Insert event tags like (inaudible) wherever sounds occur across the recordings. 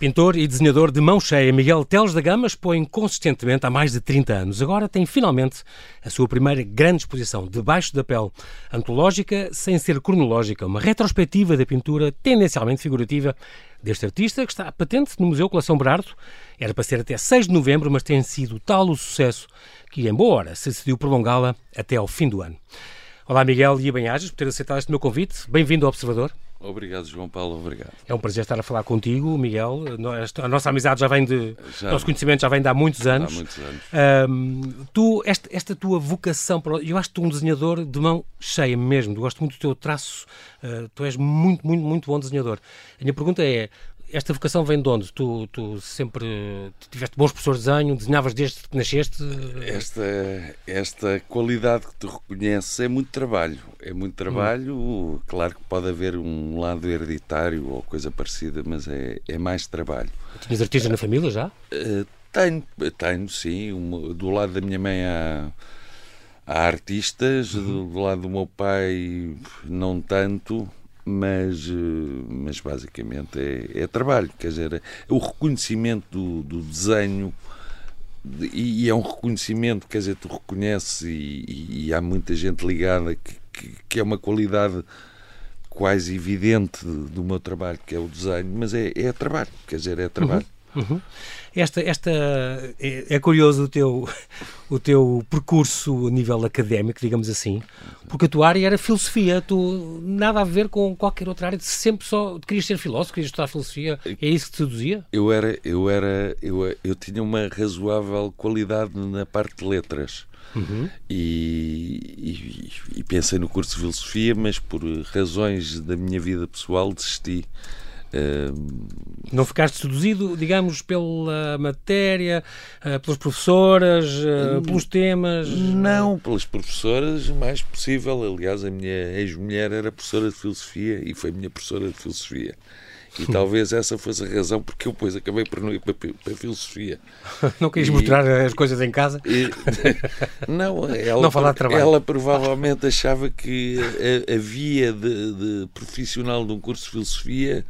Pintor e desenhador de mão cheia, Miguel Teles da Gama expõe consistentemente há mais de 30 anos. Agora tem finalmente a sua primeira grande exposição, Debaixo da Pele, antológica sem ser cronológica, uma retrospectiva da pintura tendencialmente figurativa deste artista que está patente no Museu Coleção Berardo. Era para ser até 6 de novembro, mas tem sido tal o sucesso que, em boa hora, se decidiu prolongá-la até ao fim do ano. Olá, Miguel e Ibanhages, por ter aceitado este meu convite. Bem-vindo ao Observador. Obrigado, João Paulo, obrigado. É um prazer estar a falar contigo, Miguel. A nossa amizade já vem de. Já, nosso conhecimento já vem de há muitos anos. Há muitos anos. Um, tu, esta, esta, tua vocação, eu acho que tu um desenhador de mão cheia mesmo. Eu gosto muito do teu traço. Uh, tu és muito, muito, muito bom desenhador. A minha pergunta é: esta vocação vem de onde? Tu, tu sempre tiveste bons professores de desenho, desenhavas desde que nasceste? Esta, esta qualidade que tu reconheces é muito trabalho. É muito trabalho. Hum. Claro que pode haver um lado hereditário ou coisa parecida, mas é, é mais trabalho. Tinhas artistas na família já? Uh, tenho, tenho, sim. Uma, do lado da minha mãe há, há artistas, uhum. do, do lado do meu pai não tanto mas, eh, mas basicamente é, é, trabalho, quer dizer, é o reconhecimento do, do desenho e, e, é um reconhecimento, quer dizer, tu reconheces e, e há muita gente ligada que, que, que, é uma qualidade quase evidente do meu trabalho, que é o desenho, mas é, é trabalho, quer dizer, é trabalho. Uhum. Uhum. Esta, esta é, é, curioso o teu, o teu percurso a nível académico, digamos assim, porque a tua área era filosofia, tu nada a ver com qualquer outra área, sempre só querias ser filósofo, querias estudar filosofia, é isso que te seduzia? Eu era, eu era, eu, eu tinha uma razoável qualidade na parte de letras. Uhum. E, e, e pensei no curso de filosofia, mas por razões da minha vida pessoal desisti. Não ficaste seduzido, digamos, pela matéria, uh, pelas professoras, uh, pelos temas? Não, pelas professoras, o mais possível. Aliás, a minha ex-mulher era professora de filosofia e foi minha professora de filosofia. E (laughs) talvez essa fosse a razão porque eu depois acabei por não ir para, para a filosofia. (laughs) Não quis mostrar as coisas em casa? E, (laughs) não, ela, não falar de trabalho. ela provavelmente achava que a, a via de, de profissional de um curso de filosofia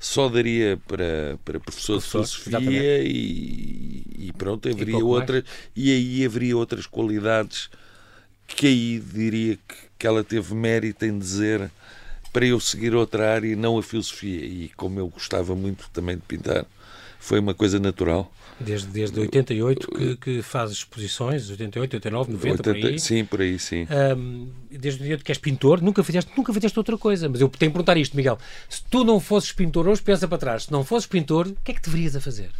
só daria para, para professor, professor de filosofia e, e, pronto, haveria outras e aí haveria outras qualidades que aí diria que, que ela teve mérito em dizer para eu seguir outra área e não a filosofia. E como eu gostava muito também de pintar foi uma coisa natural Desde, desde 88 que, que faz exposições, 88, 89, 90, 80, por aí. Sim, por aí, sim. Um, desde 88 que és pintor, nunca fizeste, nunca fizeste outra coisa. Mas eu tenho que perguntar isto, Miguel. Se tu não fosses pintor hoje, pensa para trás. Se não fosses pintor, o que é que deverias a fazer?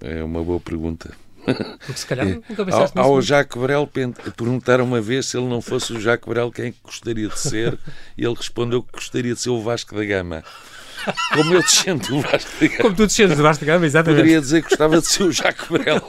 É uma boa pergunta. Porque se calhar (laughs) nunca pensaste ao, ao Jacques Brel perguntaram uma vez se ele não fosse o Jacques Brel quem gostaria de ser e ele respondeu que gostaria de ser o Vasco da Gama. Como eu descendo do Vasco da Gama. Como tu descendes do Vasco da Gama, exatamente. Poderia dizer que gostava de ser o Jacques Brel.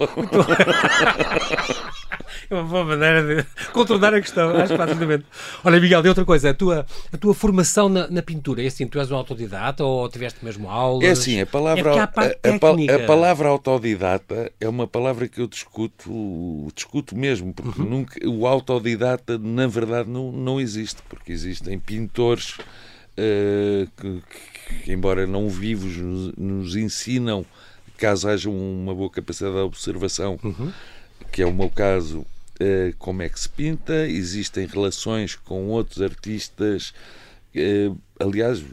É uma boa maneira de contornar a questão, acho facilmente. Olha, Miguel, de outra coisa, a tua, a tua formação na, na, pintura, é assim, tu és um autodidata ou tiveste mesmo aulas? É assim, a palavra, é a, a, a, palavra autodidata é uma palavra que eu discuto, discuto mesmo, porque uhum. nunca, o autodidata, na verdade, não, não existe, porque existem pintores que, que, embora não vivos, nos, nos, ensinam, caso haja uma boa capacidade de observação, uhum. que é o meu caso, uh, como é que se pinta, existem relações com outros artistas. Uh, aliás,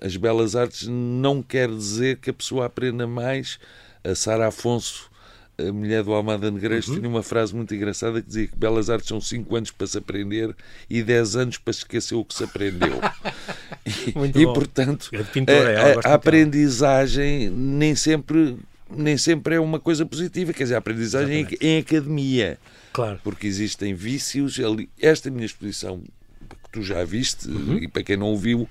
as belas artes não quer dizer que a pessoa aprenda mais. A Sara Afonso a mulher do Almada Negreiros uhum. tinha uma frase muito engraçada que dizia que belas artes são 5 anos para se aprender e 10 anos para se esquecer o que se aprendeu. (laughs) e, e portanto, é, a, a, a aprendizagem nem sempre, nem sempre é uma coisa positiva, quer dizer, a aprendizagem em, em, academia. Claro. Porque existem vícios. Esta minha exposição, que tu já viste, uhum. e para quem não ouviu,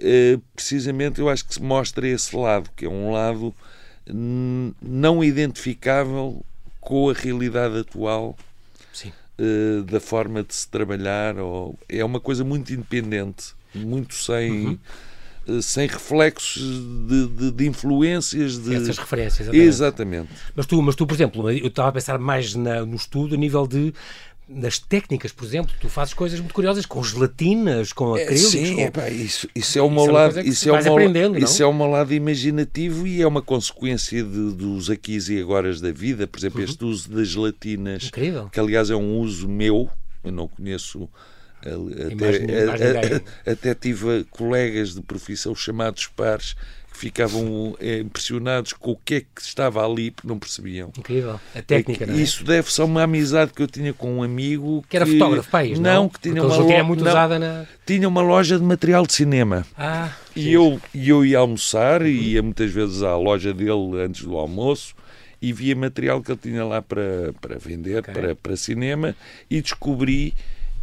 eh, precisamente eu acho que se mostra esse lado, que é um lado não identificável com a realidade atual uh, da forma de se trabalhar. Ou, é uma coisa muito independente, muito sem. Uhum. Eh, sem reflexos de, de, de, influências de essas referências exatamente. exatamente. mas tu mas tu por exemplo eu estava a pensar mais na, no estudo a nível de nas técnicas, por exemplo, tu fazes coisas muito curiosas com gelatinas, com é, acrílicos. sim, com... É, isso, isso é o meu lado, isso é o meu, isso é o meu lado imaginativo e é uma consequência de, dos aquis e agora da vida. Por exemplo, uhum. este uso das gelatinas, Incrível. que aliás é um uso meu, eu não conheço até, (laughs) até, tive colegas de profissão chamados pares ficavam é, impressionados com o que é que estava ali porque não percebiam. Incrível. A técnica, não é? Isso deve-se a uma amizade que eu tinha com um amigo que, que era fotógrafo país, não? Não, que tinha uma loja muito não, usada na tinha uma loja de material de cinema. Ah, e eu, eu ia almoçar e ia muitas vezes à loja dele antes do almoço e via material que ele tinha lá para, para vender, okay. para, para cinema e descobri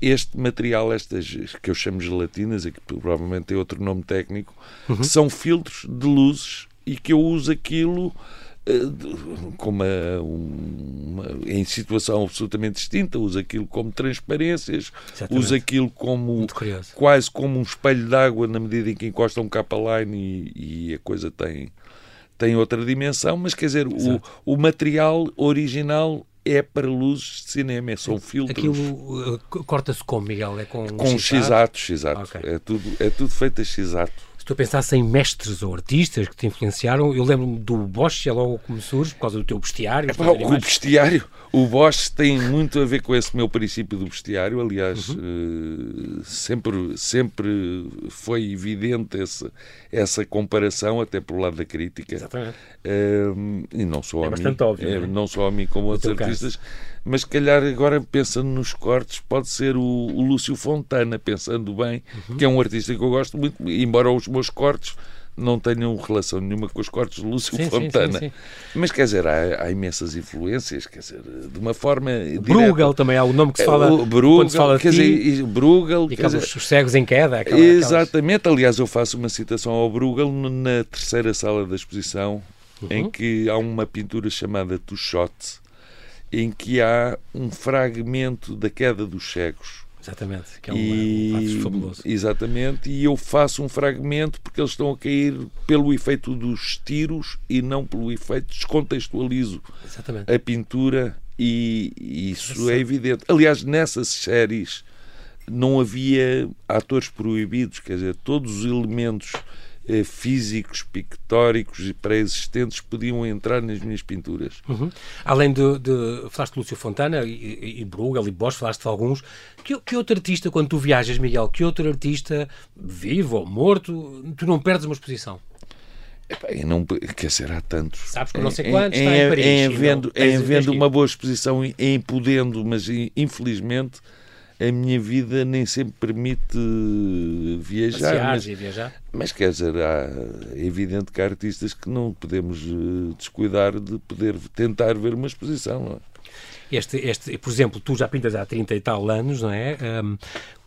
este material, estas que eu chamo gelatinas, e que provavelmente tem outro nome técnico, uhum. são filtros de luzes e que eu uso aquilo uh, como uma, uma, em situação absolutamente distinta, uso aquilo como transparências, Exatamente. uso aquilo como quase como um espelho d'água na medida em que encosta um capa-line e, e a coisa tem tem outra dimensão, mas quer dizer, o, o material original é para luzes de cinema, são filtros. Aquilo uh, corta-se como, Miguel? É com, com x-ato? X-ato, okay. é, tudo, é tudo feito a x-ato tu pensasse em mestres ou artistas que te influenciaram, eu lembro-me do Bosch, é logo como surge, por causa do teu bestiário. É, o bestiário, o Bosch tem muito a ver com esse meu princípio do bestiário, aliás, uhum. uh, sempre, sempre foi evidente essa, essa comparação, até pelo lado da crítica. Exatamente. Uh, e não só é a mim, óbvio, é, não, não só a mim como outros artistas. Caso mas se calhar agora pensando nos cortes pode ser o, o Lúcio Fontana, pensando bem, uhum. que é um artista que eu gosto muito, embora os meus cortes não tenham relação nenhuma com os cortes de Lúcio sim, Fontana. Sim, sim, Mas quer dizer, há, há, imensas influências, quer dizer, de uma forma. Bruegel também há o nome que se fala. O Bruegel, quando se fala quer dizer, Bruegel. E aqueles dizer, os cegos em queda. Aquela, exatamente, aquelas... aliás, eu faço uma citação ao Bruegel na terceira sala da exposição, uhum. em que há uma pintura chamada Tuchote em que há um fragmento da queda dos cegos. Exatamente, que é um, e, um fabuloso. Exatamente, e eu faço um fragmento porque eles estão a cair pelo efeito dos tiros e não pelo efeito, descontextualizo exatamente. a pintura e, e isso é evidente. Aliás, nessas séries não havia atores proibidos, quer dizer, todos os elementos eh, físicos, pictóricos e pré-existentes podiam entrar nas minhas pinturas. Uhum. Além de, de, Falaste de Lúcio Fontana e, e Bruegel e Bosch, falaste de alguns. Que, que outro artista, quando tu viajas, Miguel, que outro artista, vivo ou morto, tu não perdes uma exposição? Epá, não, quer dizer, há tantos. Sabes que não sei quantos, em, está em Paris. Em havendo, em havendo uma boa exposição, em podendo, mas infelizmente a minha vida nem sempre permite viajar. mas, viajar. mas quer dizer, há, é evidente que há artistas que não podemos eh, descuidar de poder tentar ver uma exposição. Não é? Este, este, por exemplo, tu já pintas há 30 e tal anos, não é? Um,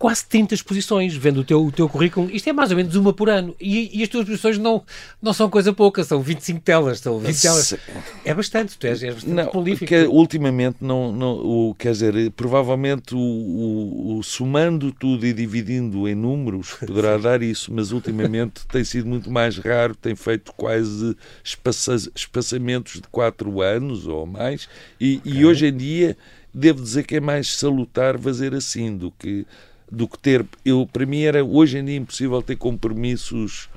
quase 30 exposições, vendo o teu, o teu currículo, isto é mais ou menos uma por ano. E, e as tuas exposições não, não são coisa pouca, são 25 telas, são 20 telas. É bastante, tu és, és bastante não, prolífico. Que, ultimamente, não, não, o, quer dizer, provavelmente o, o, o somando tudo e dividindo em números poderá dar isso, mas ultimamente (laughs) tem sido muito mais raro, tem feito quase espaça, espaçamentos de 4 anos ou mais, e, okay. e hoje em dia devo dizer que é mais salutar fazer assim do que do que ter. Eu, para mim era hoje em dia impossível ter compromissos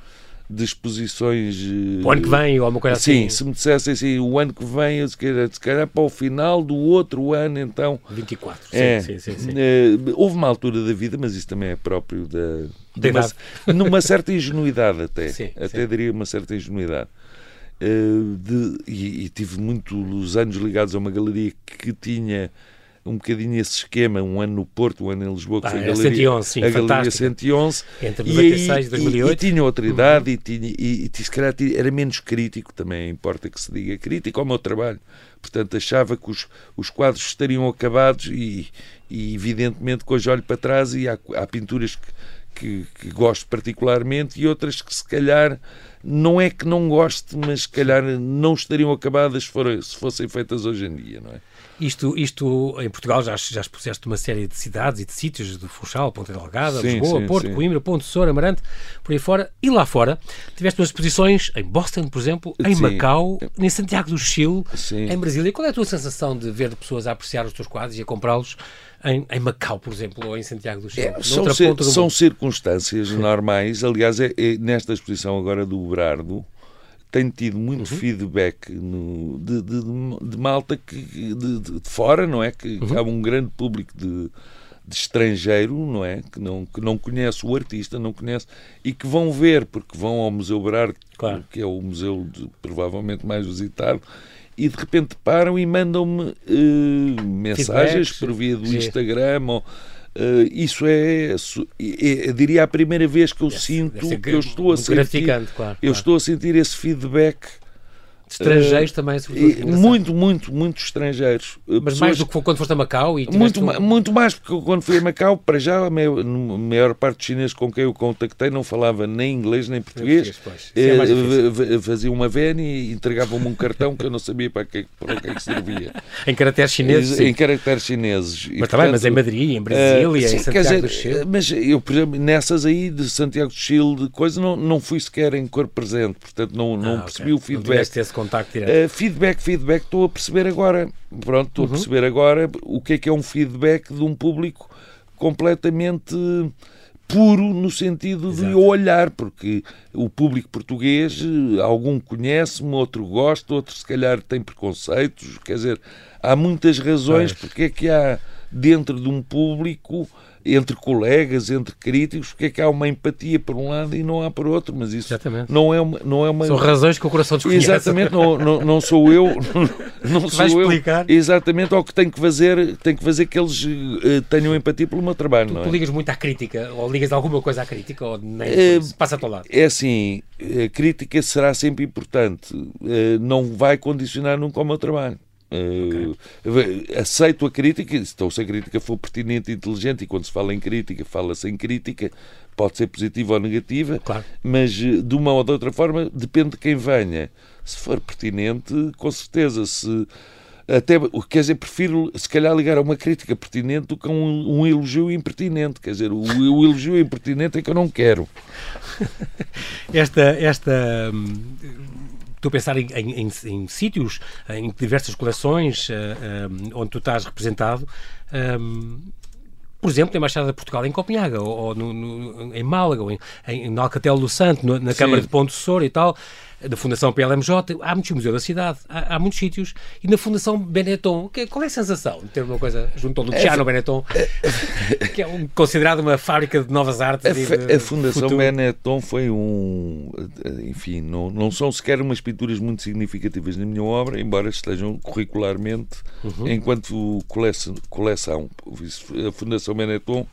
de exposições. O ano que vem, ou alguma coisa sim, assim? Sim, se me dissessem assim, o ano que vem, eu se calhar, se calhar para o final do outro ano, então. 24, é, sim, sim, sim, é, houve uma altura da vida, mas isso também é próprio da. De uma, numa certa ingenuidade até. (laughs) Sim, até sim. diria uma certa ingenuidade. Uh, de, e, e tive muitos anos ligados a uma galeria que tinha um bocadinho esse esquema, um ano no Porto, um ano em Lisboa, que ah, foi a Galeria, 111, sim, a Galeria 111. Entre 96 e 2008. E, e, tinha outra idade uhum. e, tinha, e, e se calhar era menos crítico, também importa que se diga crítico ao meu trabalho. Portanto, achava que os, os quadros estariam acabados e, e evidentemente, que hoje olho para trás e há, há pinturas que, que, que, gosto particularmente e outras que se calhar não é que não goste, mas se calhar não estariam acabadas se, fossem feitas hoje em dia, não é? Isto, isto em Portugal já, já expuseste uma série de cidades e de sítios, de Funchal, Ponta Delgada, sim, Lisboa, sim, Porto, sim. Coimbra, Ponte Soura, Amarante, por aí fora. E lá fora, tiveste umas exposições em Boston, por exemplo, em Macau, em Santiago do Chile, em Brasília. Qual é a tua sensação de ver pessoas a apreciar os teus quadros e a comprá-los em, em, Macau, por exemplo, ou em Santiago do Chile? É, são, do são circunstâncias normais. Aliás, é, é, nesta exposição agora do Berardo, tenho tido muito uhum. feedback no, de, de, de, malta que, de, de, fora, não é? Que uhum. há um grande público de, de estrangeiro, não é? Que não, que não conhece o artista, não conhece, e que vão ver, porque vão ao Museu Berardo, claro. que é o museu provavelmente mais visitado, e de repente param e mandam-me uh, mensagens por via do Instagram ou Uh, isso é, é, é, diria, a primeira vez que eu sinto que eu estou a sentir, claro, claro. eu estou a sentir esse feedback Estrangeiros uh, também, sobretudo. Muito, muito, muito estrangeiros. Mas Pessoas, mais do que quando foste a Macau? E muito, muito mais, porque quando fui a Macau, para já, a maior, a maior parte dos chineses com quem eu contactei não falava nem inglês nem português. português é fazia uma VN e entregava-me um cartão que eu não sabia para que, para o que, é que servia. (laughs) em caracteres chineses? Em, caracteres chineses. Mas também, mas em Madrid, em Brasília, uh, sim, em Santiago dizer, do Chile. Mas eu, por exemplo, nessas aí de Santiago do Chile, de coisa, não, não fui sequer em cor presente, portanto não, não ah, percebi okay. o feedback contacto direto. Uh, feedback, feedback, estou a perceber agora. Pronto, estou uhum. a perceber agora o que é que é um feedback de um público completamente puro no sentido Exato. de olhar, porque o público português, algum conhece-me, outro gosta, outro se calhar tem preconceitos, quer dizer, há muitas razões porque é que há dentro de um público entre colegas, entre críticos, porque é que há uma empatia por um lado e não há por outro, mas isso Exatamente. não é uma, não é uma... São razões que o coração desconhece. Exatamente, não, não, não sou eu, (laughs) não, não sou explicar? eu. Exatamente, ao que tenho que fazer, tenho que fazer que eles uh, tenham empatia pelo meu trabalho. Tu, não é? tu ligas muito à crítica, ou ligas alguma coisa à crítica, ou nem uh, passa ao lado? É assim, a crítica será sempre importante, uh, não vai condicionar nunca o meu trabalho. Okay. Uh, aceito a crítica, então se a crítica for pertinente e inteligente, e quando se fala em crítica, fala-se em crítica, pode ser positiva ou negativa, claro. mas eh, de uma ou de outra forma depende de quem venha. Se for pertinente, com certeza, se até quer dizer, prefiro se calhar ligar a uma crítica pertinente do que a um, um elogio impertinente. Quer dizer, o, o elogio impertinente é que eu não quero. (laughs) esta, esta hum, estou a pensar em, em, em, em sítios, em diversas coleções uh, uh, onde tu estás representado. Um, por exemplo, na Embaixada de Portugal em Copenhaga, ou, ou no, no, em Málaga, ou em, em, Alcatel do Santo, no, na Câmara de Ponte Sor e tal da Fundação PLMJ, há muitos museus da cidade, há, há, muitos sítios, e na Fundação Benetton, que, qual é a sensação de ter uma coisa junto ao Luciano é, Benetton, (laughs) que é um, considerado uma fábrica de novas artes? A, de, a Fundação futuro. Benetton foi um. Enfim, não, não são sequer umas pinturas muito significativas na minha obra, embora estejam curricularmente uhum. enquanto coleção. A Fundação Benetton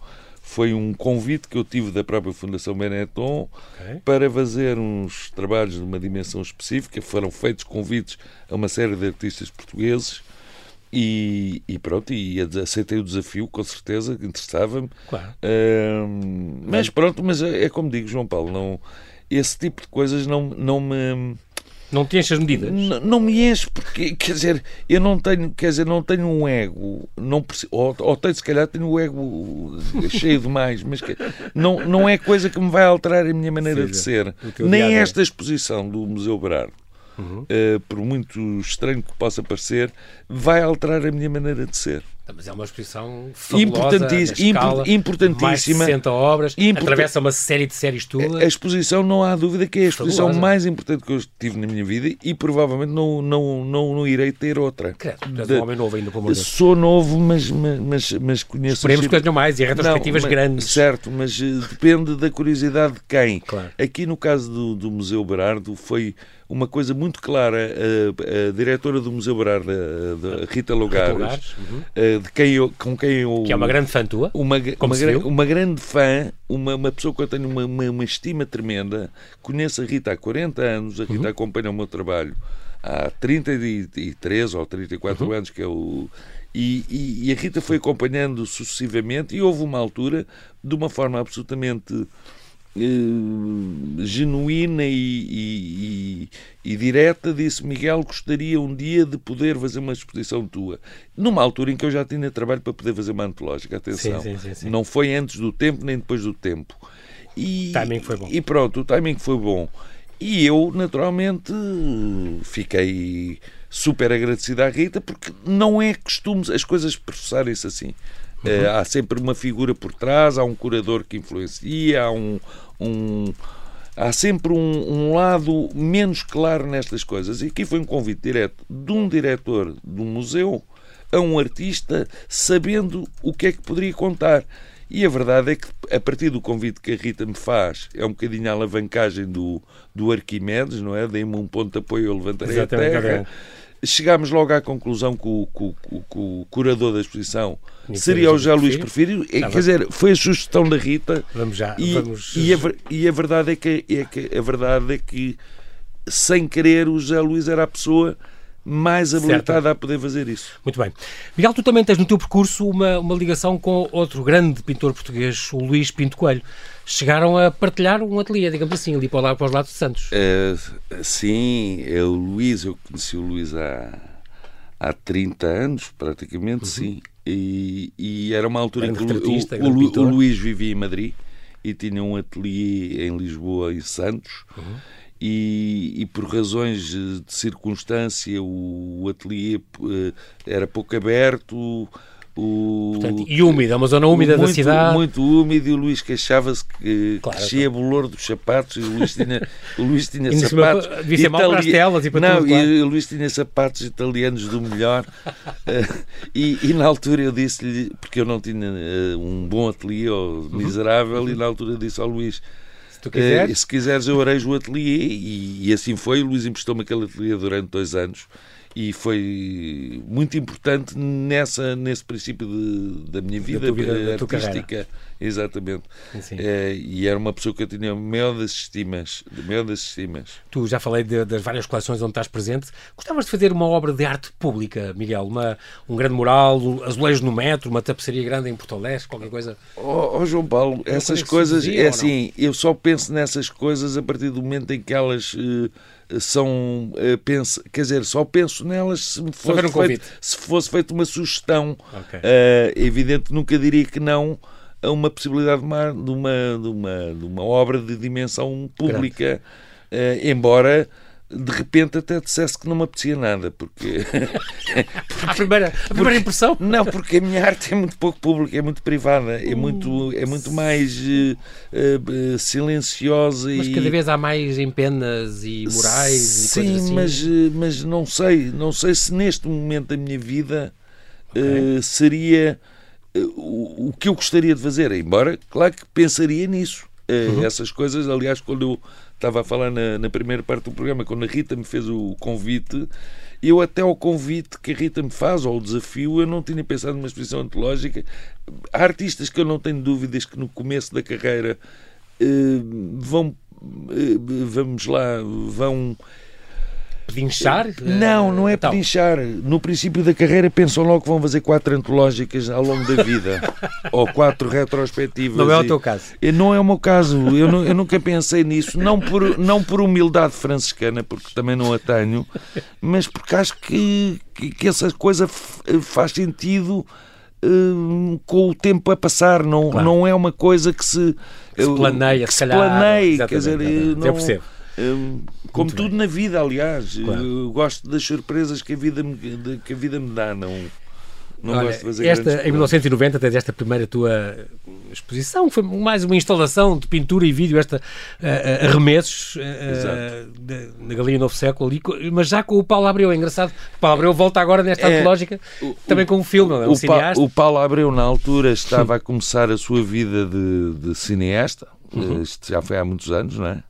foi um convite que eu tive da própria Fundação Benetton okay. para fazer uns trabalhos de uma dimensão específica. Foram feitos convites a uma série de artistas portugueses e, e pronto, e aceitei o desafio, com certeza, interessava-me. Claro. Uh, mas pronto, mas é, é como digo, João Paulo, não, esse tipo de coisas não, não me não te enche as medidas? Não, não me enche, porque, quer dizer, eu não tenho, quer dizer, não tenho um ego, não, ou, ou tenho, se calhar, tenho o ego cheio demais, mas que, não, não é coisa que me vai alterar a minha maneira de ser. Nem esta exposição do Museu Berardo, uhum. uh, por muito estranho que possa parecer, vai alterar a minha maneira de ser. Mas é uma exposição importantíssima, escala, importantíssima. Mais de 60 obras, import... atravessa uma série de séries tuas. A exposição, não há dúvida que é a exposição fabulosa. mais importante que eu tive na minha vida e provavelmente não, não, não, não irei ter outra. Credo, de... um homem novo ainda, pelo amor. Sou novo, mas, mas, mas conheço... Esperemos que tenham mais e retrospectivas não, grandes. Certo, mas eh, depende da curiosidade de quem. Claro. Aqui no caso do, do Museu Berardo foi uma coisa muito clara. A, a diretora do Museu Berardo, a, a Rita Logares, uhum. de quem eu, com quem eu. Que é uma grande fã tua? Uma, uma, uma grande fã, uma, uma pessoa que eu tenho uma, uma, uma, estima tremenda. Conheço a Rita há 40 anos, a Rita uhum. acompanha o meu trabalho há 33 ou 34 uhum. anos, que é o. E, e, e, a Rita foi acompanhando sucessivamente, e houve uma altura, de uma forma absolutamente uh, genuína e, e, e, e, direta, disse Miguel, gostaria um dia de poder fazer uma exposição tua. Numa altura em que eu já tinha trabalho para poder fazer uma antológica, atenção. Sim, sim, sim, Não foi antes do tempo nem depois do tempo. E, o timing foi bom. E pronto, o timing foi bom. E eu, naturalmente, fiquei super agradecido à Rita, porque não é costume as coisas processarem-se assim. Uhum. Uh, há sempre uma figura por trás, há um curador que influencia, há um. um há sempre um, um, lado menos claro nestas coisas. E aqui foi um convite direto de um diretor de um museu a um artista, sabendo o que é que poderia contar. E a verdade é que, a partir do convite que a Rita me faz, é um bocadinho a alavancagem do, do Arquimedes, não é? Dei-me um ponto de apoio, eu levantarei Exatamente, a terra. Chegámos logo à conclusão que o, que, que, que o curador da exposição seria o José Luís Prefiro. Quer dizer, foi a sugestão da Rita. Vamos já. E, vamos... e, a, e a verdade é que, é que a verdade é que sem querer o José Luís era a pessoa mais habilitada certo. a poder fazer isso. Muito bem. Miguel, tu também tens no teu percurso uma, uma ligação com outro grande pintor português, o Luís Pinto Coelho. Chegaram a partilhar um ateliê, digamos assim, ali para, para os lados de Santos. Uh, sim, eu, o Luís, eu conheci o Luís há, há 30 anos, praticamente, uhum. sim. E, e, era uma altura em que o, o, o, Luís vivia em Madrid e tinha um ateliê em Lisboa e Santos. Uhum e, e, por razões de circunstância o ateliê eh, era pouco aberto. O, Portanto, e úmido, é uma zona úmida muito, da cidade. Muito úmido, e o Luís queixava-se que claro, crescia claro. bolor dos sapatos, e o Luís tinha, o Luís tinha e sapatos. Devia ser itali... para telas e para Não, tudo, claro. e o Luís tinha sapatos italianos do melhor. (laughs) Eh, e, e, na altura eu disse-lhe, porque eu não tinha uh, um bom ateliê ou miserável, uhum. e na altura disse ao Luís tu quiseres. Uh, se quiseres, eu arejo o ateliê. E, e assim foi. O Luís emprestou-me aquele ateliê durante dois anos e foi muito importante nessa, nesse princípio de, da minha vida, da vida artística. Exatamente. É, e era uma pessoa que eu tinha maior das estimas. Maior das estimas. Tu já falei de, das várias coleções onde estás presente. Gostavas de fazer uma obra de arte pública, Miguel? Uma, um grande mural, azulejos no metro, uma tapeçaria grande em Porto Alegre, qualquer coisa? Oh, oh João Paulo, essas coisas, é assim, eu só penso nessas coisas a partir do momento em que elas. Uh, são uh, penso, quer dizer, só penso nelas se fosse, um feito, se fosse feita uma sugestão. Okay. Uh, evidente, nunca diria que não a uma possibilidade de uma, de uma, de uma, de uma obra de dimensão pública, uh, embora de repente até dissesse que não me apetecia nada, porque. (laughs) a, primeira, a primeira impressão? Não, porque a minha arte é muito pouco pública, é muito privada, é, muito, é muito mais uh, uh, silenciosa mas e. cada vez há mais empenas e morais Sim, e coisas assim. mas, mas não sei, não sei se neste momento da minha vida okay. uh, seria o, o que eu gostaria de fazer, embora, claro que pensaria nisso. Uhum. Essas coisas, aliás, quando eu estava a falar na, na, primeira parte do programa, quando a Rita me fez o convite, eu até ao convite que a Rita me faz, ou o desafio, eu não tinha pensado numa exposição antológica. Há artistas que eu não tenho dúvidas que no começo da carreira eh, vão, eh, vamos lá, vão pedinchar? Não, não é então. pedinchar. No princípio da carreira pensam logo que vão fazer quatro antológicas ao longo da vida. (laughs) ou quatro retrospectivas. Não é o teu caso. E, não é o meu caso. Eu, não, eu nunca pensei nisso. Não por, não por humildade franciscana, porque também não a tenho, mas porque acho que, que, que essa coisa faz sentido uh, com o tempo a passar. Não, claro. não é uma coisa que se... Que se planeia, que se, calhar. planeia, quer dizer, não, eu percebo. Hum, como Muito tudo bem. na vida, aliás. Claro. Gosto das surpresas que a vida me, que a vida me dá, não. Não Olha, gosto de fazer esta, em 1990 tens esta primeira tua exposição, foi mais uma instalação de pintura e vídeo, esta uh, arremessos uh, na Galinha Novo Século, ali, mas já com o Paulo Abreu. É engraçado, o Paulo Abreu volta agora nesta é, também com um filme, não é? Um o, cineasta. Pa, o Paulo Abreu, na altura, estava a (laughs) começar a sua vida de, de cineasta, uhum. isto já foi há muitos anos, não é?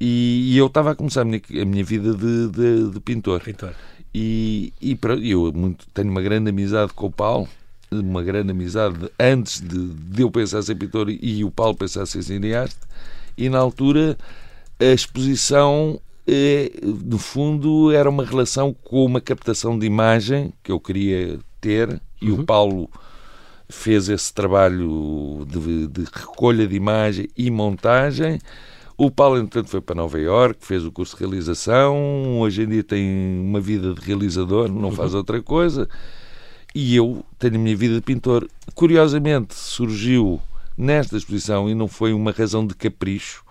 E, e eu estava a começar a minha, a minha vida de, de, de pintor. pintor. E, e eu muito, tenho uma grande amizade com o Paulo, uma grande amizade antes de, de eu pensar ser pintor e o Paulo pensar ser cineasta. E na altura a exposição, é, no fundo, era uma relação com uma captação de imagem que eu queria ter e uhum. o Paulo fez esse trabalho de, de recolha de imagem e montagem. O Paulo, entretanto, foi para Nova Iorque, fez o curso de realização, hoje em dia tem uma vida de realizador, não faz uhum. outra coisa. E eu tenho a minha vida de pintor. Curiosamente, surgiu nesta exposição, e não foi uma razão de capricho,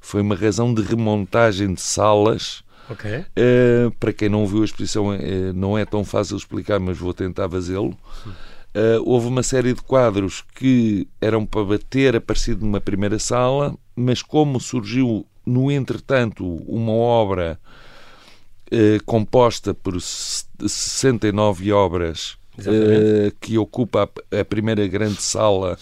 foi uma razão de remontagem de salas. Okay. Uh, para quem não viu a exposição, uh, não é tão fácil explicar, mas vou tentar fazê-lo. Uh, houve uma série de quadros que eram para ter aparecido numa primeira sala, mas como surgiu, no entretanto, uma obra uh, composta por 69 obras uh, que ocupa a, a, primeira grande sala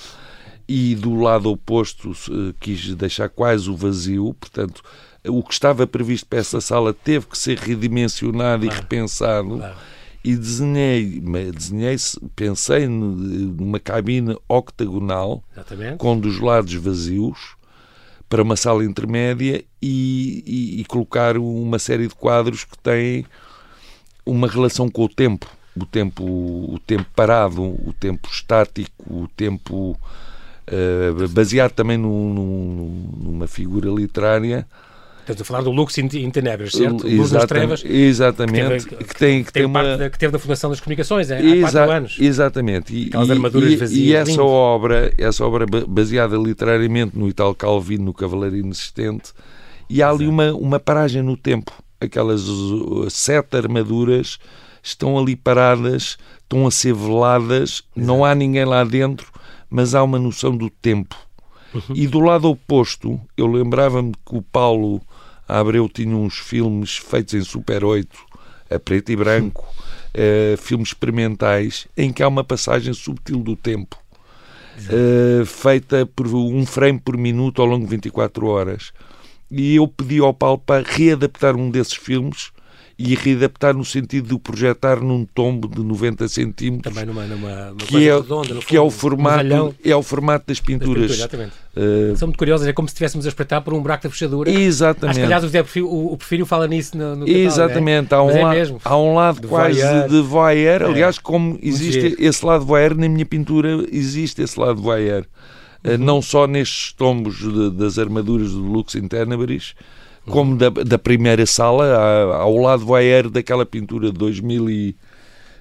e do lado oposto quis deixar quase o vazio, portanto, o que estava previsto para essa sala teve que ser redimensionado claro. e repensado. Claro e desenhei, desenhei pensei numa cabine octagonal Exatamente. com dos lados vazios para uma sala intermédia e, e, e, colocar uma série de quadros que têm uma relação com o tempo, o tempo, o tempo parado, o tempo estático, o tempo uh, baseado também num, numa figura literária Estás a falar do Lux in Tenebras, certo? Luz nas Trevas. Exatamente. Que, teve, que, tem, que tem, uma... Da, que teve da Fundação das Comunicações é, há quatro anos. Exatamente. E, Aquelas armaduras e, vazias. E essa obra, essa obra baseada literariamente no Italo Calvino, no Cavaleiro Inexistente, e há ali uma, uma paragem no tempo. Aquelas uh, sete armaduras estão ali paradas, estão a ser veladas, Exato. não há ninguém lá dentro, mas há uma noção do tempo. Uhum. E do lado oposto, eu lembrava-me que o Paulo a Abreu tinha uns filmes feitos em Super 8, a preto e branco, uh, (laughs) filmes experimentais, em que há uma passagem subtil do tempo, uh, feita por um frame por minuto ao longo de 24 horas. E eu pedi ao Paulo para readaptar um desses filmes e readaptar no sentido de o projetar num tombo de 90 centímetros. Também numa, numa, numa que é, redonda, que é o formato é o formato das pinturas. Das pinturas uh, São muito curiosas, é como se estivéssemos a espreitar por um buraco da fechadura. Exatamente. Acho que, aliás, o, Perfil, o, fala nisso no, no Exatamente. Há, um é la, há um lado de quase voyeur. de voyeur. É. Aliás, como existe esse lado voyeur, na minha pintura existe esse lado voyeur. Eh, uhum. Uh, não só nestes tombos de, das armaduras do Lux in Tenebris, como da, da primeira sala, ao lado voyeur daquela pintura de 2000 e,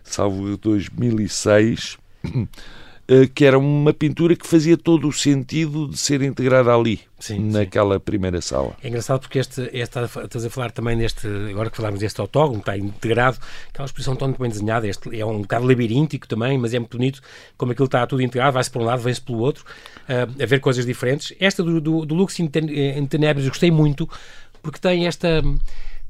salvo 2006, (clears throat) eh, que era uma pintura que fazia todo o sentido de ser integrada ali, sim, naquela sim. primeira sala. É engraçado porque este, este, estás a falar também neste, agora que falámos deste autógono, está integrado, aquela exposição tão bem desenhada, este é um bocado labiríntico também, mas é muito bonito, como aquilo está tudo integrado, vai-se para um lado, vem-se pelo outro, uh, a ver coisas diferentes. Esta do, do, do Lux in Tenebres gostei muito, porque tem esta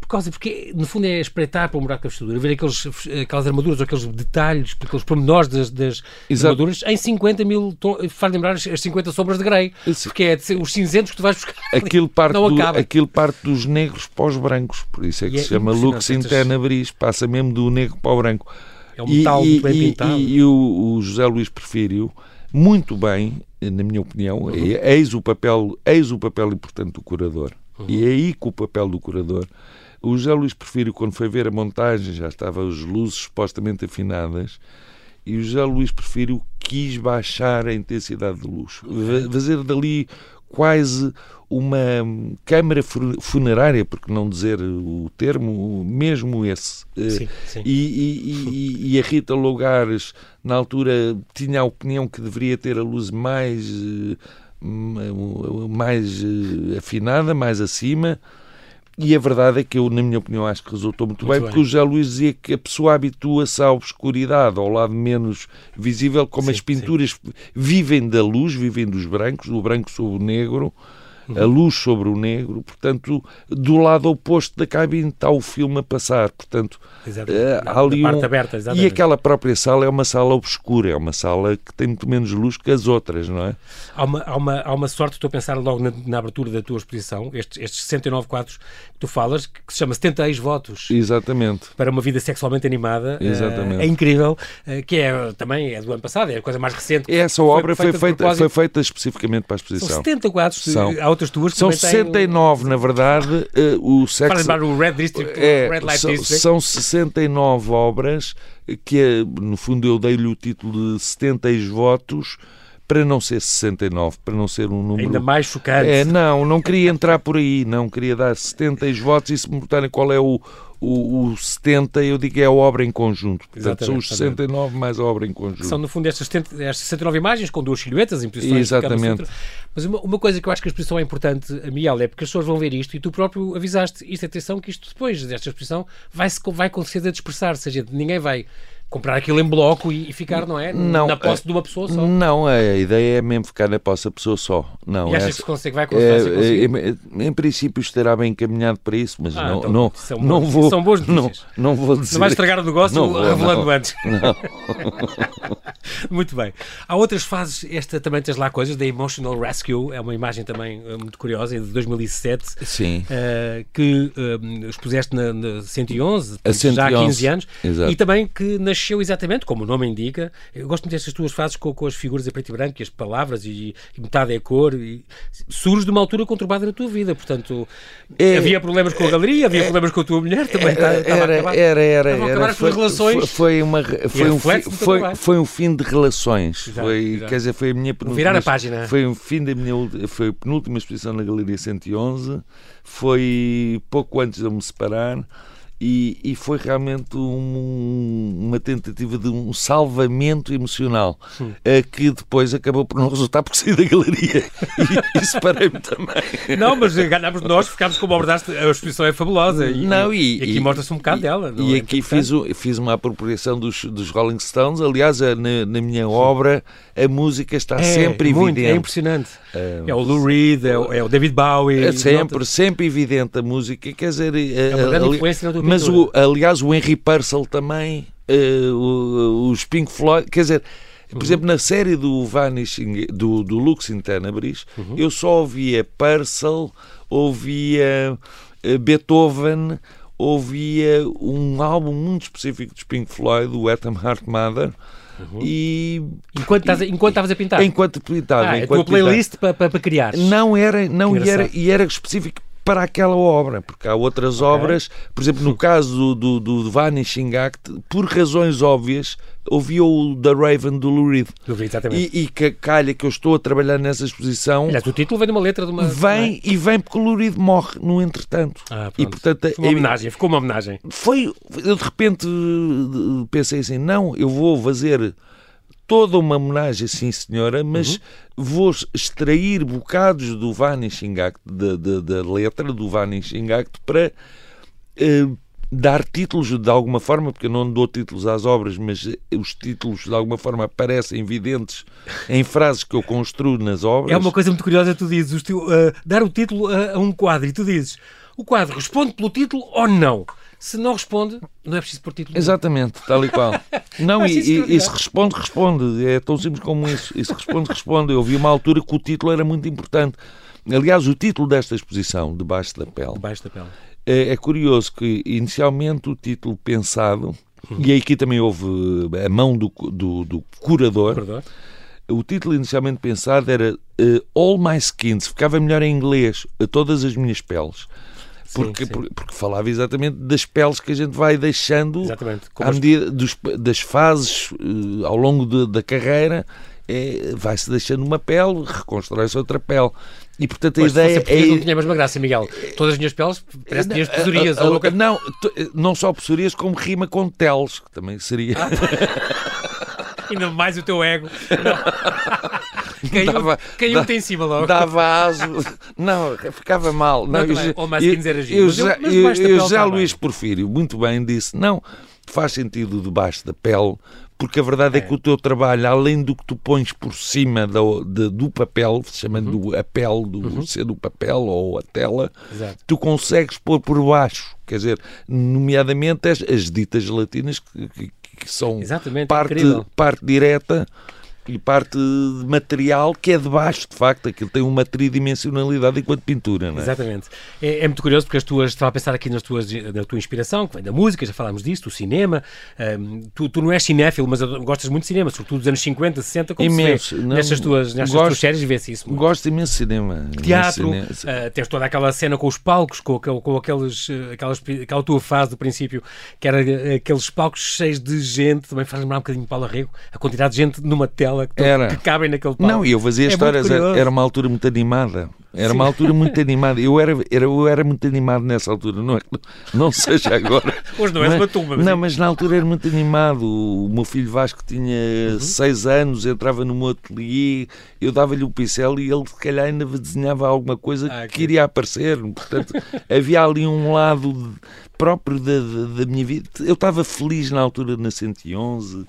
por causa, porque no fundo é espreitar para o buraco da fechadura, ver aqueles, aquelas armaduras, aqueles detalhes, aqueles pormenores das, das armaduras em 50 mil faz lembrar as, 50 sombras de Grey, Isso. porque é os cinzentos que tu vais buscar. Aquilo parte, não do, aquilo parte dos negros para os brancos, por isso é que e se é chama Lux Interna Bris, passa mesmo do negro para o branco. É um metal e, muito bem e, pintado. E, e o, o José Luís Prefírio, muito bem, na minha opinião, uhum. eis, o papel, eis o papel importante do curador Uhum. E é aí que o papel do curador. O José Luís Prefiro, quando foi ver a montagem, já estavam as luzes supostamente afinadas, e o José Luís Prefiro quis baixar a intensidade de luz, fazer dali quase uma câmara funerária, porque não dizer o termo, mesmo esse. Eh, sim, sim. E, e, e, a Rita Logares, na altura, tinha a opinião que deveria ter a luz mais eh, mais eh, afinada, mais acima. E a verdade é que eu, na minha opinião, acho que resultou muito, muito bem, bem, porque o José Luís dizia que a pessoa habitua-se à obscuridade, ao lado menos visível, como sim, as pinturas sim. vivem da luz, vivem dos brancos, do branco sobre o negro, a luz sobre o negro, portanto, do lado oposto da cabine está o filme a passar, portanto, uh, há ali um... aberta, e aquela própria sala é uma sala obscura, é uma sala que tem muito menos luz que as outras, não é? Há uma, há uma, há uma sorte, estou a pensar logo na, na abertura da tua exposição, estes, estes 69 quadros que tu falas, que se chama 70 ex-votos. Exatamente. Para uma vida sexualmente animada. Exatamente. Uh, é incrível, uh, que é também é do ano passado, é a coisa mais recente. Essa obra foi, foi feita, foi feita especificamente para a exposição. São 70 quadros, São outras tuas São 69, na verdade. Uh, o sexo, Para lembrar o Red District, é, o Red Light são, District. São 69 obras que, no fundo, eu dei-lhe o título de 70 votos para não ser 69, para não ser um número... Ainda mais chocante. É, não, não queria entrar por aí, não queria dar 70 votos e se me perguntarem qual é o, o, o 70, eu digo que é a obra em conjunto. Portanto, Exatamente, são os 69 mais a obra em conjunto. São, no fundo, estas, 70, estas 69 imagens com duas silhuetas, impressões Exatamente. Mas uma, uma, coisa que eu acho que a exposição é importante, Miel, é porque as pessoas vão ver isto e tu próprio avisaste isto, atenção, que isto depois desta exposição vai, vai com certeza dispersar, ou seja, ninguém vai comprar aquilo em bloco e, e, ficar, não é? Não, na posse de uma pessoa só. Não, a ideia é mesmo ficar na posse da pessoa só. Não, e achas essa, que consegue, vai conseguir? É, em, em, princípio estará bem encaminhado para isso, mas ah, não, então, não, são não boas, vou. São boas notícias. Não, não vou dizer. Não vais estragar o negócio não vou, revelando não, antes. Não. (laughs) muito bem. Há outras fases, esta também tens lá coisas, da Emotional Rescue, é uma imagem também uh, muito curiosa, de 2007. Sim. Uh, que uh, expuseste na, na 111, a 111, já há 15 anos. Exato. E também que nasceu exatamente, como o nome indica, eu gosto muito destas tuas fases com, com as figuras em preto e branco e as palavras e, e metade é cor. E, surge de uma altura conturbada na tua vida, portanto, é, havia problemas com a galeria, havia é, problemas com a tua mulher, também estava era, era, era, era, as tuas relações. Foi, uma, foi, um, fi, foi, foi um fim de relações. Exato, foi, exato. Quer dizer, foi a minha penúltima, Virar a página. Foi um fim da minha foi a penúltima exposição na Galeria 111. Foi pouco antes de eu me separar. E, e, foi realmente um, uma tentativa de um salvamento emocional uh, que depois acabou por não resultar porque (laughs) saí da galeria e, e separei-me também. Não, mas ganhámos nós, ficámos como abordaste, a exposição é fabulosa e, não, e, e aqui mostra-se um bocado dela. E é aqui fiz, fiz uma apropriação dos, dos Rolling Stones, aliás, na, na minha obra a música está é, sempre muito, evidente. É impressionante. É, é o Lou Reed, é o, é o David Bowie. É sempre, sempre evidente a música, quer dizer... É uma grande influência na tua Mas, o, aliás, o Henry Purcell também, uh, os Pink Floyd, quer dizer... Por uhum. exemplo, na série do Vanishing, do, do Lux in Tenebris, uhum. eu só ouvia Purcell, ouvia uh, Beethoven, ouvia um álbum muito específico dos Pink Floyd, o Atom Heart Mother, Uhum. E enquanto estavas enquanto a pintar? Enquanto pintava. Ah, enquanto a tua playlist para, para, para criar? Não era, não e era, e era específico para aquela obra, porque há outras okay. obras, por exemplo, no caso do, do, do Vanishing Act, por razões óbvias, ouviu o The Raven do Lou Reed. Exatamente. E, e que calha que eu estou a trabalhar nessa exposição. Aliás, o título vem de uma letra de uma. Vem é? e vem porque o Lou Reed morre no entretanto. Ah, e portanto. Foi uma homenagem, ficou uma homenagem. Foi. Eu de repente pensei assim: não, eu vou fazer toda uma homenagem, sim senhora, mas uhum. vou extrair bocados do Vanishing Act, da, da, da letra do Vanishing Act, para uh, dar títulos de alguma forma, porque eu não dou títulos às obras, mas os títulos de alguma forma aparecem evidentes em frases que eu construo nas obras. É uma coisa muito curiosa, tu dizes, uh, dar o título a, a um quadro e tu dizes, o quadro responde pelo título ou não? Se não responde, não é preciso pôr título. Exatamente, tal e qual. (laughs) Não, e, e, e, se responde, responde. É tão simples como isso. E se responde, responde. Eu vi uma altura que o título era muito importante. Aliás, o título desta exposição, Debaixo da Pele, Debaixo da Pele. É, é curioso que, inicialmente, o título pensado, e aqui também houve a mão do, do, do curador, curador, o título inicialmente pensado era uh, All My Skins, ficava melhor em inglês, a todas as minhas peles porque, sim, sim. porque falava exatamente das peles que a gente vai deixando à medida dos, das fases uh, ao longo de, da carreira. É, vai-se deixando uma pele, reconstrói-se outra pele. E portanto a pois, ideia é. Não tinha a mesma graça, Miguel. Todas as minhas peles parece que tinhas pessorias. A, a, a, não, não só pessorias, como rima com teles, que também seria. Ah. (laughs) Ainda mais o teu ego. (laughs) Caiu, dava, caiu em cima logo. Dava aso. Não, ficava mal. Não, não eu, ou eu, era giro. Eu, já, eu, eu já Luís Porfírio, muito bem, disse: não, faz sentido debaixo da pele, porque a verdade é. é, que o teu trabalho, além do que tu pões por cima do, de, do papel, chamando uhum. a pele, do, uhum. ser do papel ou a tela, Exato. tu consegues pôr por baixo, quer dizer, nomeadamente as, as ditas gelatinas que, que, que são Exatamente, parte, parte direta e parte material que é de baixo, de facto. Aquilo tem uma tridimensionalidade enquanto pintura, não é? Exatamente. É, é muito curioso porque as tuas, estava a pensar aqui nas tuas, na tua inspiração, que vem da música, já falámos disso, do cinema. Um, tu, tu não és cinéfilo, mas gostas muito de cinema, sobretudo dos anos 50, 60, como imenso, se vê não, nestas tuas, nestas gosto, tuas séries, vê-se isso. Muito. Gosto imenso de cinema. Teatro, cinema. Uh, tens toda aquela cena com os palcos, com, com, com aqueles, aquelas, aquela tua fase do princípio, que era aqueles palcos cheios de gente, também faz lembrar um bocadinho Paulo Arrego, a quantidade de gente numa tela que, era. que cabem naquele palco. Não, eu fazia é histórias, era uma altura muito animada. Era Sim. uma altura muito (laughs) animada. Eu era, era, eu era muito animado nessa altura, não, é, não seja agora. (laughs) Hoje não és uma tumba. Mas... Não, mas na altura era muito animado. O meu filho Vasco tinha uhum. seis anos, entrava no meu ateliê, eu dava-lhe o pincel e ele, se calhar, ainda desenhava alguma coisa ah, que iria aparecer. Portanto, (laughs) havia ali um lado próprio da, da, da minha vida. Eu estava feliz na altura na 111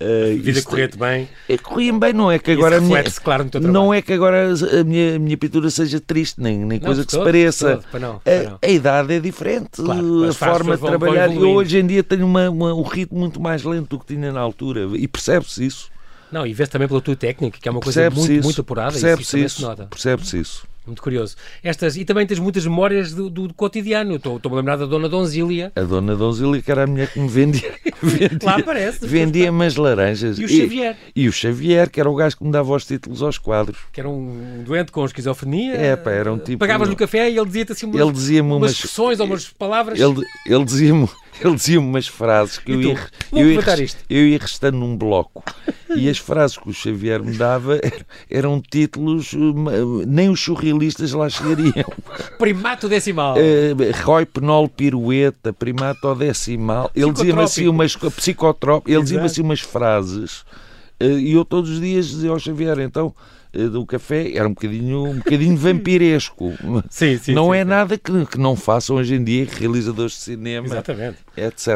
Uh, a vida corria-te bem. É, corria bem, não é que agora a minha, claro no teu não é que agora a minha, a minha pintura seja triste, nem, nem não, coisa que todo, se pareça. Todo, não, a, a, idade é diferente, claro, a forma de trabalhar. Eu hoje em dia tenho uma, uma, um ritmo muito mais lento do que tinha na altura e percebe-se isso. Não, e vês também pela tua técnica, que é uma coisa muito, isso, muito apurada. Percebe-se isso, isso percebe-se isso. Muito curioso. Estas, e também tens muitas memórias do, do, do cotidiano. Estou-me a lembrar da Dona Donzília. A Dona Donzília, que era a mulher que me vendia. (laughs) vendia Lá aparece. Vendia umas laranjas. E o Xavier. E, e, o Xavier, que era o gajo que me dava os títulos aos quadros. Que era um doente com esquizofrenia. É, pá, era um tipo. Pagavas no café e ele dizia-te assim umas, ele dizia umas, umas expressões ou umas palavras. Ele, ele dizia-me (laughs) ele dizia umas frases que eu ia, eu, ia, eu ia restando num bloco. E as frases que o Xavier me dava (laughs) eram títulos, nem os surrealistas lá chegariam. (laughs) Primato decimal. Uh, Roy Penol Pirueta, primato decimal. Ele dizia-me assim umas. Psicotrópico. Ele dizia-me assim umas frases. Uh, e eu todos os dias dizia ao Xavier, então eh, do café era um bocadinho, um bocadinho vampiresco. (laughs) Sim, sim, não sim, é nada que, que não façam hoje em dia realizadores de cinema, Exatamente. etc.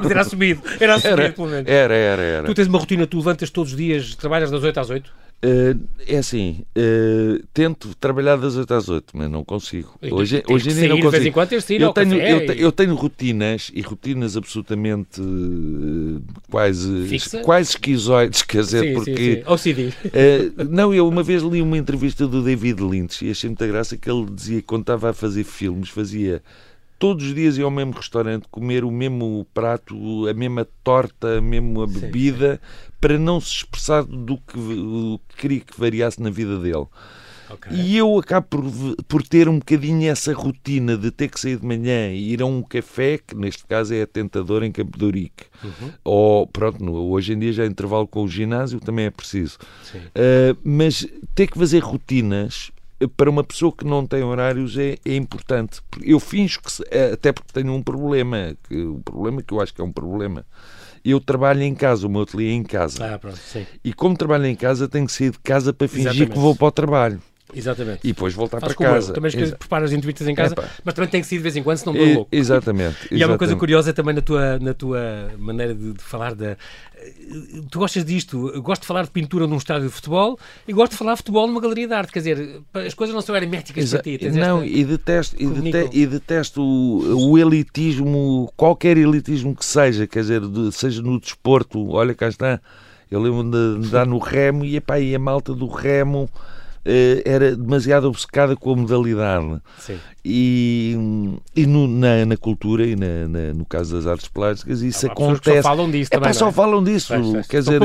Mas (laughs) era assumido, era assumido era, pelo menos. Era, era, era. Tu tens uma rotina, tu levantas todos os dias, trabalhas das 8 às 8? Uh, é assim, uh, tento trabalhar das 8 às 8, mas não consigo. Hoje, hoje em dia não consigo. De vez em quando tens de ir eu, tenho, eu, e... eu, tenho rotinas e rotinas absolutamente uh, quase, Fixa? quase esquizoides, quer dizer, sim, porque. Sim, sim. não, eu uma vez li uma entrevista do David Lynch e achei muita graça que ele dizia que quando estava a fazer filmes fazia todos os dias ia ao mesmo restaurante comer o mesmo prato, a mesma torta, a mesma bebida, sim, para não se expressar do que, do que queria que variasse na vida dele. Okay. E eu acabo por, por ter um bocadinho essa rotina de ter que sair de manhã e ir a um café, que neste caso é tentador em Campo de Urique. Uhum. Ou, pronto, hoje em dia já intervalo com o ginásio também é preciso. Uh, mas ter que fazer rotinas para uma pessoa que não tem horários é, é importante. Eu finjo que, é, até porque tenho um problema, que, o problema que eu acho que é um problema. Eu trabalho em casa, o meu ateliê é em casa. Ah, pronto, e como trabalho em casa, tenho que sair de casa para fingir Exatamente. que vou para o trabalho. Exatamente. E depois voltar Faz para casa. Eu. Também Exa preparas entrevistas em casa, mas também tem que ser de vez em quando, senão dou louco. Exatamente. (laughs) e exatamente. há uma coisa curiosa também na tua, na tua maneira de, de falar da. Tu gostas disto? Eu gosto de falar de pintura num estádio de futebol e gosto de falar de futebol numa galeria de arte. Quer dizer, as coisas não são herméticas Exa para ti. não, e detesto, e detesto, e detesto o, o, elitismo, qualquer elitismo que seja, quer dizer, de, seja no desporto. Olha, cá está. Eu lembro de andar no remo e, epá, e a malta do remo eh, era demasiado obcecada com a modalidade. Sim. E, e no, na, na, cultura e na, na, no caso das artes plásticas isso acontece. Só falam disso é, também. Pá, só é? falam disso. Quer dizer,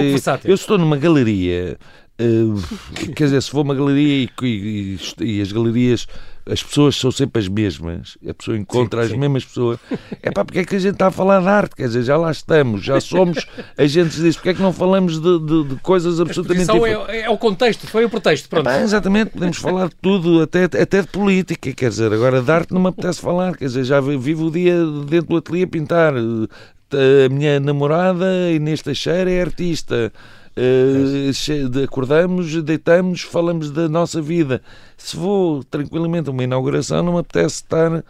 eu estou numa galeria. Uh, quer dizer, se for uma galeria e, e, e as galerias as pessoas são sempre as mesmas, a pessoa encontra sim, as sim. mesmas pessoas. É pá, porque é que a gente está a falar de arte? Quer dizer, já lá estamos, já somos agentes disso, porque é que não falamos de, de, de coisas absolutamente diferentes? É, é, o contexto, foi o pretexto, pronto. Exatamente, podemos falar de tudo, até, até de política, quer dizer, agora de arte não me apetece falar, quer dizer, já vivo o dia dentro do ateliê a pintar. A minha namorada, Inês Teixeira, é artista. Uh, acordamos, deitamos, falamos da nossa vida. Se vou tranquilamente a uma inauguração, não me apetece estar (laughs)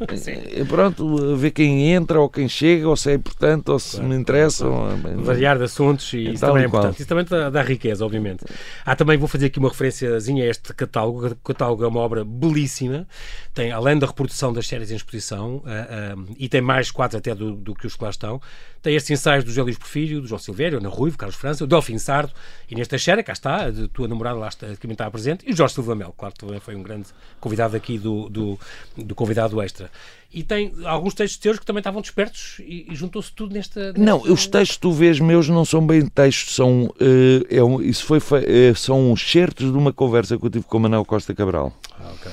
eh, pronto, a ver quem entra ou quem chega, ou se é importante, ou se claro, me interessa. Ou, Variar de assuntos e isso também é importante. Isso também dá, dá, riqueza, obviamente. Há também, vou fazer aqui uma referênciazinha a este catálogo. O catálogo é uma obra belíssima. Tem, além da reprodução das séries em exposição, uh, uh, e tem mais quadros até do, do, que os que lá estão, tem estes ensaios do José Luís Porfírio, do João Silvério, Ana Ruivo, Carlos França, o Delfim Sardo, Inês Teixeira, cá está, a tua namorada lá está, que também está presente, e o Jorge Silva Mel, claro, também foi um grande convidado aqui do, do, do convidado extra. E tem alguns textos teus que também estavam despertos e, e juntou-se tudo nesta, nesta, Não, os textos que tu vês meus não são bem textos, são, uh, é um, isso foi, uh, são certos de uma conversa que eu tive com o Manuel Costa Cabral. Ah, ok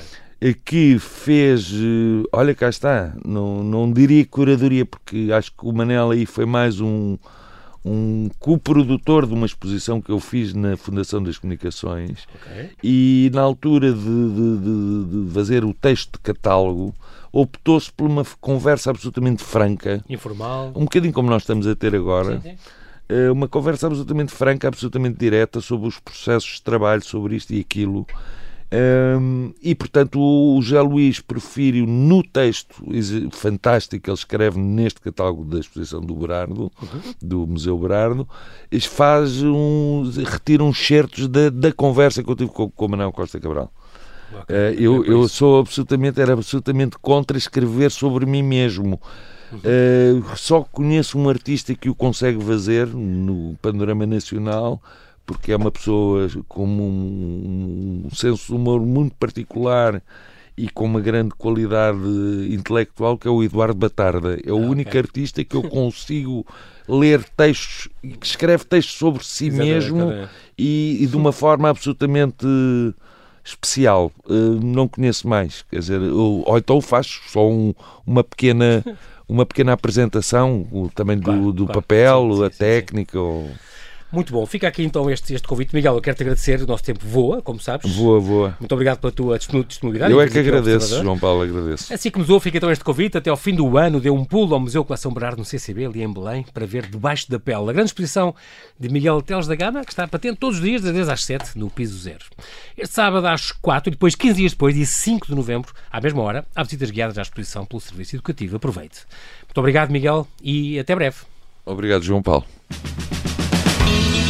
que fez, olha cá está, não, não diria curadoria, porque acho que o Manel aí foi mais um, um co-produtor de uma exposição que eu fiz na Fundação das Comunicações okay. e na altura de, de, de, fazer o texto de catálogo optou-se por uma conversa absolutamente franca, informal, um bocadinho como nós estamos a ter agora. Sim, sim eh, uma conversa absolutamente franca, absolutamente direta sobre os processos de trabalho, sobre isto e aquilo, um, e, portanto, o José Luís no texto fantástico que ele escreve neste catálogo da exposição do Berardo, uhum. do Museu Berardo, faz um, retira uns certos da, da conversa que eu tive com, com o Manuel Costa Cabral. Okay. Uh, eu, eu sou absolutamente, era absolutamente contra escrever sobre mim mesmo. Uh, só conheço um artista que o consegue fazer no panorama nacional porque é uma pessoa com um, um senso de humor muito particular e com uma grande qualidade intelectual, que é o Eduardo Batarda. É o ah, único okay. artista que eu consigo (laughs) ler textos, que escreve textos sobre si Exatamente, mesmo e, e, de uma forma absolutamente especial. Uh, não conheço mais. Quer dizer, ou, ou então faz só um, uma pequena (laughs) uma pequena apresentação, o, também do, claro, do claro. papel, sim, sim, a técnica. Sim, ou... Muito bom. Fica aqui então este, este convite. Miguel, eu quero te agradecer. O nosso tempo voa, como sabes. Voa, voa. Muito obrigado pela tua disponibilidade. Eu é que agradeço, João Paulo, agradeço. Assim que nos ouve, fica então este convite. Até ao fim do ano, dê um pulo ao Museu Coleção Berardo no CCB, ali em Belém, para ver debaixo da pele a grande exposição de Miguel Teles da Gama, que está patente todos os dias, das 10 às 7, no piso zero. Este sábado às 4 e depois, 15 dias depois, dia 5 de novembro, à mesma hora, há visitas guiadas à exposição pelo Serviço Educativo. Aproveite. Muito obrigado, Miguel, e até breve. Obrigado, João Paulo. Thank you.